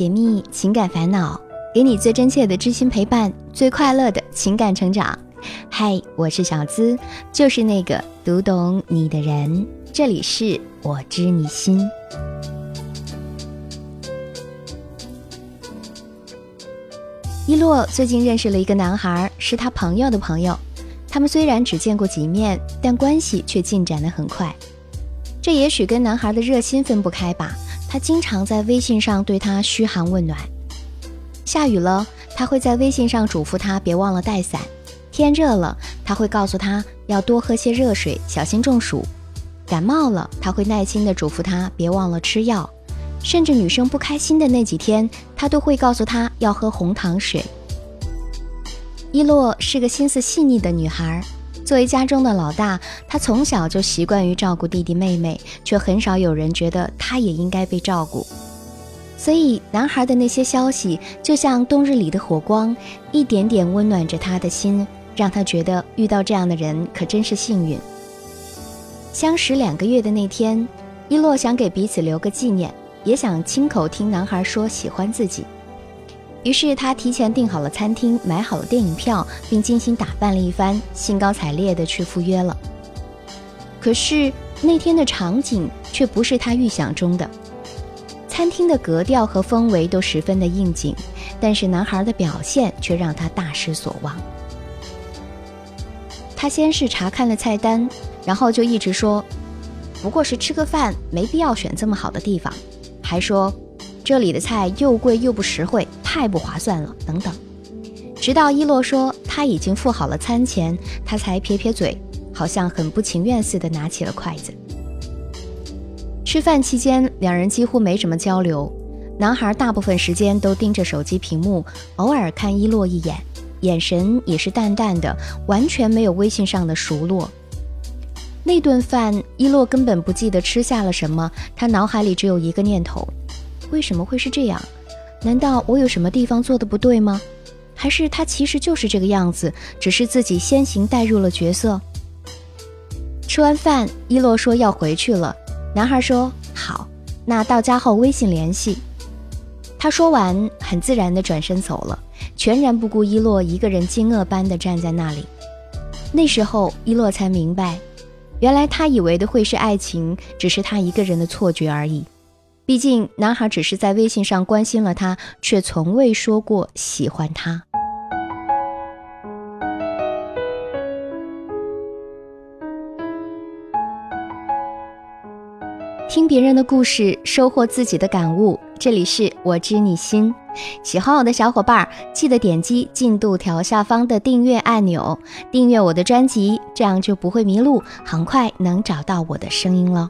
解密情感烦恼，给你最真切的知心陪伴，最快乐的情感成长。嗨，我是小资，就是那个读懂你的人。这里是我知你心。一洛最近认识了一个男孩，是他朋友的朋友。他们虽然只见过几面，但关系却进展得很快。这也许跟男孩的热心分不开吧。他经常在微信上对他嘘寒问暖。下雨了，他会在微信上嘱咐他别忘了带伞；天热了，他会告诉他要多喝些热水，小心中暑；感冒了，他会耐心地嘱咐他别忘了吃药。甚至女生不开心的那几天，他都会告诉她要喝红糖水。伊洛是个心思细腻的女孩，作为家中的老大，他从小就习惯于照顾弟弟妹妹，却很少有人觉得他也应该被照顾。所以，男孩的那些消息就像冬日里的火光，一点点温暖着他的心，让他觉得遇到这样的人可真是幸运。相识两个月的那天，伊洛想给彼此留个纪念，也想亲口听男孩说喜欢自己。于是他提前订好了餐厅，买好了电影票，并精心打扮了一番，兴高采烈地去赴约了。可是那天的场景却不是他预想中的。餐厅的格调和氛围都十分的应景，但是男孩的表现却让他大失所望。他先是查看了菜单，然后就一直说：“不过是吃个饭，没必要选这么好的地方。”还说。这里的菜又贵又不实惠，太不划算了。等等，直到伊洛说他已经付好了餐钱，他才撇撇嘴，好像很不情愿似的拿起了筷子。吃饭期间，两人几乎没什么交流。男孩大部分时间都盯着手机屏幕，偶尔看伊洛一眼，眼神也是淡淡的，完全没有微信上的熟络。那顿饭，伊洛根本不记得吃下了什么，他脑海里只有一个念头。为什么会是这样？难道我有什么地方做的不对吗？还是他其实就是这个样子，只是自己先行带入了角色？吃完饭，伊洛说要回去了。男孩说：“好，那到家后微信联系。”他说完，很自然地转身走了，全然不顾伊洛一个人惊愕般地站在那里。那时候，伊洛才明白，原来他以为的会是爱情，只是他一个人的错觉而已。毕竟，男孩只是在微信上关心了她，却从未说过喜欢她。听别人的故事，收获自己的感悟。这里是我知你心，喜欢我的小伙伴记得点击进度条下方的订阅按钮，订阅我的专辑，这样就不会迷路，很快能找到我的声音了。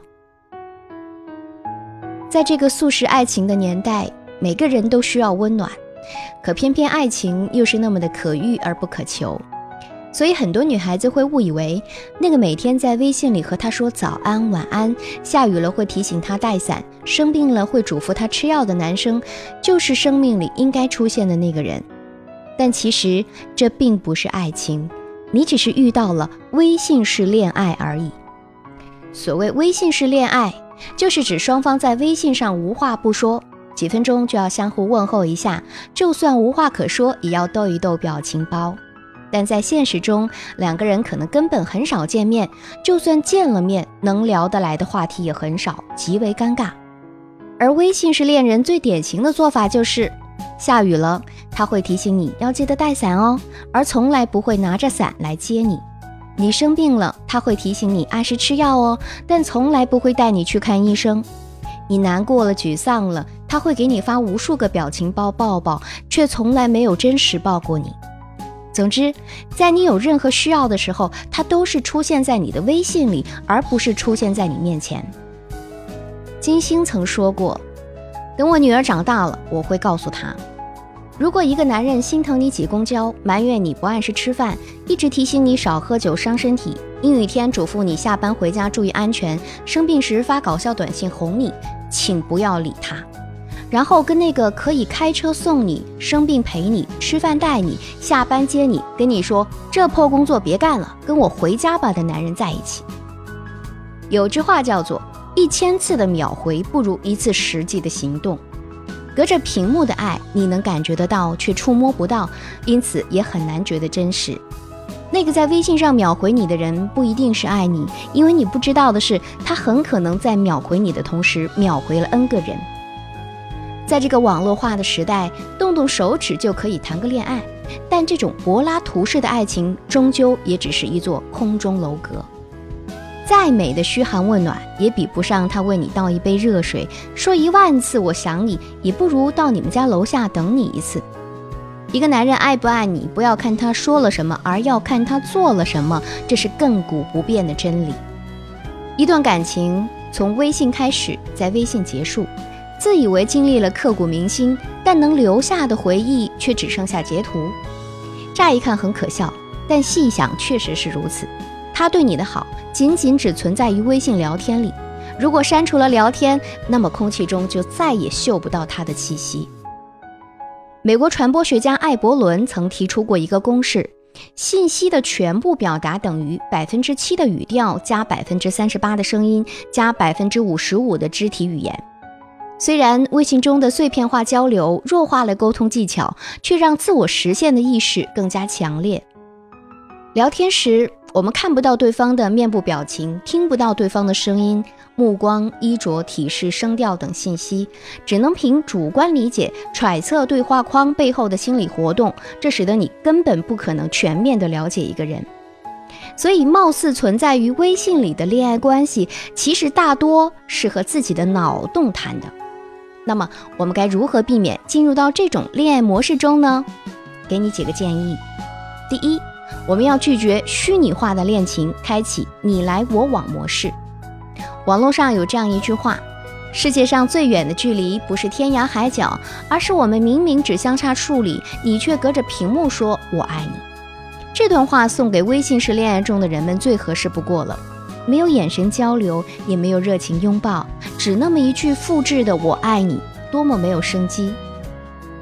在这个速食爱情的年代，每个人都需要温暖，可偏偏爱情又是那么的可遇而不可求，所以很多女孩子会误以为，那个每天在微信里和她说早安、晚安，下雨了会提醒她带伞，生病了会嘱咐她吃药的男生，就是生命里应该出现的那个人。但其实这并不是爱情，你只是遇到了微信式恋爱而已。所谓微信式恋爱。就是指双方在微信上无话不说，几分钟就要相互问候一下，就算无话可说，也要逗一逗表情包。但在现实中，两个人可能根本很少见面，就算见了面，能聊得来的话题也很少，极为尴尬。而微信是恋人最典型的做法就是，下雨了，他会提醒你要记得带伞哦，而从来不会拿着伞来接你。你生病了，他会提醒你按时吃药哦，但从来不会带你去看医生。你难过了、沮丧了，他会给你发无数个表情包抱抱，却从来没有真实抱过你。总之，在你有任何需要的时候，他都是出现在你的微信里，而不是出现在你面前。金星曾说过：“等我女儿长大了，我会告诉她。”如果一个男人心疼你挤公交，埋怨你不按时吃饭，一直提醒你少喝酒伤身体，阴雨天嘱咐你下班回家注意安全，生病时发搞笑短信哄你，请不要理他。然后跟那个可以开车送你、生病陪你、吃饭带你、下班接你、跟你说这破工作别干了，跟我回家吧的男人在一起。有句话叫做一千次的秒回不如一次实际的行动。隔着屏幕的爱，你能感觉得到，却触摸不到，因此也很难觉得真实。那个在微信上秒回你的人，不一定是爱你，因为你不知道的是，他很可能在秒回你的同时，秒回了 N 个人。在这个网络化的时代，动动手指就可以谈个恋爱，但这种柏拉图式的爱情，终究也只是一座空中楼阁。再美的嘘寒问暖，也比不上他为你倒一杯热水，说一万次我想你，也不如到你们家楼下等你一次。一个男人爱不爱你，不要看他说了什么，而要看他做了什么，这是亘古不变的真理。一段感情从微信开始，在微信结束，自以为经历了刻骨铭心，但能留下的回忆却只剩下截图。乍一看很可笑，但细想确实是如此。他对你的好，仅仅只存在于微信聊天里。如果删除了聊天，那么空气中就再也嗅不到他的气息。美国传播学家艾伯伦曾提出过一个公式：信息的全部表达等于百分之七的语调加百分之三十八的声音加百分之五十五的肢体语言。虽然微信中的碎片化交流弱化了沟通技巧，却让自我实现的意识更加强烈。聊天时，我们看不到对方的面部表情，听不到对方的声音。目光、衣着、体式、声调等信息，只能凭主观理解揣测对话框背后的心理活动，这使得你根本不可能全面的了解一个人。所以，貌似存在于微信里的恋爱关系，其实大多是和自己的脑洞谈的。那么，我们该如何避免进入到这种恋爱模式中呢？给你几个建议：第一，我们要拒绝虚拟化的恋情，开启你来我往模式。网络上有这样一句话：世界上最远的距离不是天涯海角，而是我们明明只相差数里，你却隔着屏幕说我爱你。这段话送给微信式恋爱中的人们最合适不过了。没有眼神交流，也没有热情拥抱，只那么一句复制的我爱你，多么没有生机。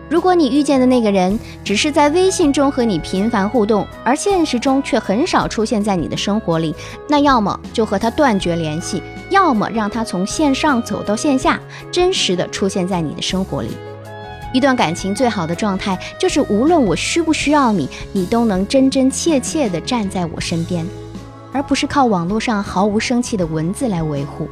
如果你遇见的那个人只是在微信中和你频繁互动，而现实中却很少出现在你的生活里，那要么就和他断绝联系，要么让他从线上走到线下，真实的出现在你的生活里。一段感情最好的状态，就是无论我需不需要你，你都能真真切切的站在我身边，而不是靠网络上毫无生气的文字来维护。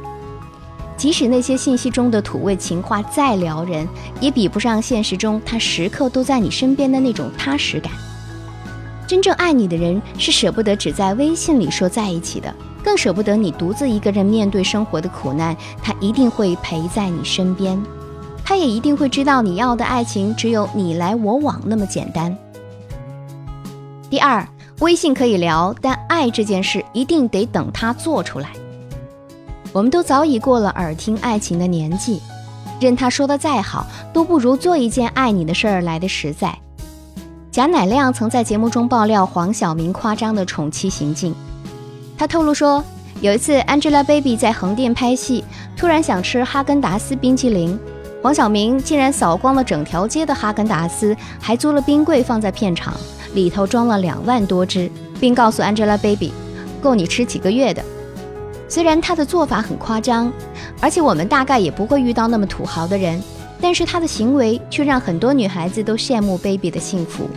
即使那些信息中的土味情话再撩人，也比不上现实中他时刻都在你身边的那种踏实感。真正爱你的人是舍不得只在微信里说在一起的，更舍不得你独自一个人面对生活的苦难。他一定会陪在你身边，他也一定会知道你要的爱情只有你来我往那么简单。第二，微信可以聊，但爱这件事一定得等他做出来。我们都早已过了耳听爱情的年纪，任他说的再好，都不如做一件爱你的事儿来的实在。贾乃亮曾在节目中爆料黄晓明夸张的宠妻行径。他透露说，有一次 Angelababy 在横店拍戏，突然想吃哈根达斯冰淇淋，黄晓明竟然扫光了整条街的哈根达斯，还租了冰柜放在片场，里头装了两万多只，并告诉 Angelababy，够你吃几个月的。虽然他的做法很夸张，而且我们大概也不会遇到那么土豪的人，但是他的行为却让很多女孩子都羡慕 baby 的幸福。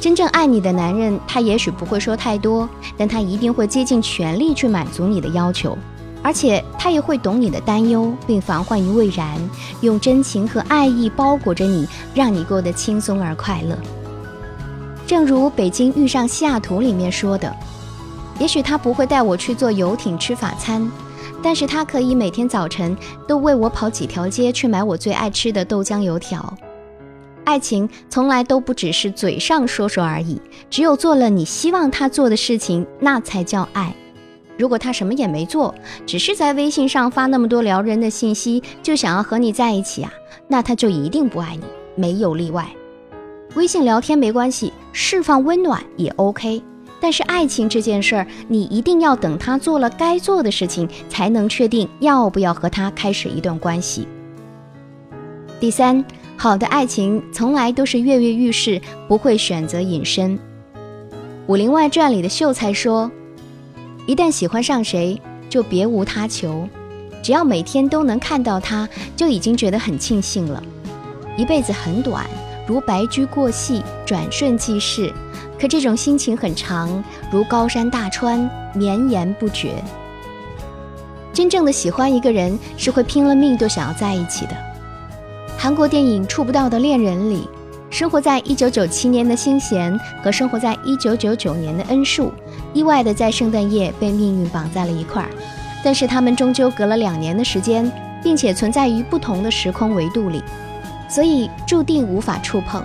真正爱你的男人，他也许不会说太多，但他一定会竭尽全力去满足你的要求，而且他也会懂你的担忧，并防患于未然，用真情和爱意包裹着你，让你过得轻松而快乐。正如《北京遇上西雅图》里面说的。也许他不会带我去坐游艇吃法餐，但是他可以每天早晨都为我跑几条街去买我最爱吃的豆浆油条。爱情从来都不只是嘴上说说而已，只有做了你希望他做的事情，那才叫爱。如果他什么也没做，只是在微信上发那么多撩人的信息，就想要和你在一起啊，那他就一定不爱你，没有例外。微信聊天没关系，释放温暖也 OK。但是爱情这件事儿，你一定要等他做了该做的事情，才能确定要不要和他开始一段关系。第三，好的爱情从来都是跃跃欲试，不会选择隐身。《武林外传》里的秀才说：“一旦喜欢上谁，就别无他求，只要每天都能看到他，就已经觉得很庆幸了。一辈子很短，如白驹过隙，转瞬即逝；可这种心情很长，如高山大川，绵延不绝。真正的喜欢一个人，是会拼了命都想要在一起的。韩国电影《触不到的恋人》里，生活在1997年的新贤和生活在1999年的恩树，意外的在圣诞夜被命运绑在了一块儿。但是他们终究隔了两年的时间，并且存在于不同的时空维度里，所以注定无法触碰。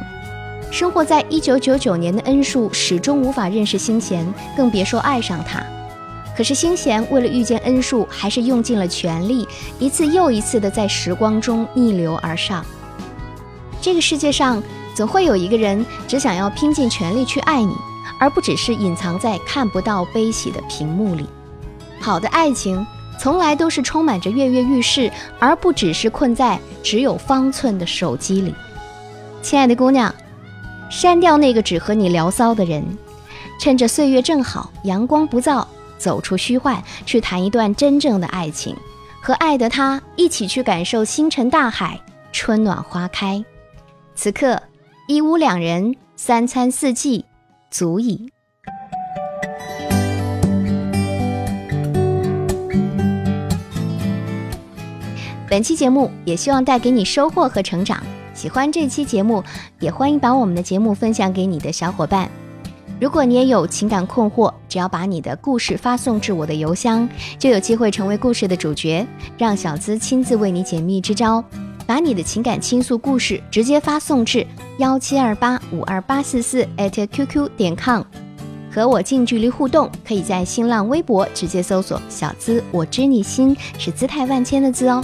生活在1999年的恩树始终无法认识新贤，更别说爱上他。可是星贤为了遇见恩树，还是用尽了全力，一次又一次的在时光中逆流而上。这个世界上总会有一个人，只想要拼尽全力去爱你，而不只是隐藏在看不到悲喜的屏幕里。好的爱情从来都是充满着跃跃欲试，而不只是困在只有方寸的手机里。亲爱的姑娘，删掉那个只和你聊骚的人，趁着岁月正好，阳光不燥。走出虚幻，去谈一段真正的爱情，和爱的他一起去感受星辰大海，春暖花开。此刻一屋两人，三餐四季，足矣。本期节目也希望带给你收获和成长。喜欢这期节目，也欢迎把我们的节目分享给你的小伙伴。如果你也有情感困惑，只要把你的故事发送至我的邮箱，就有机会成为故事的主角，让小资亲自为你解密支招。把你的情感倾诉故事直接发送至幺七二八五二八四四 @QQ 点 com，和我近距离互动，可以在新浪微博直接搜索“小资我知你心”，是姿态万千的字哦。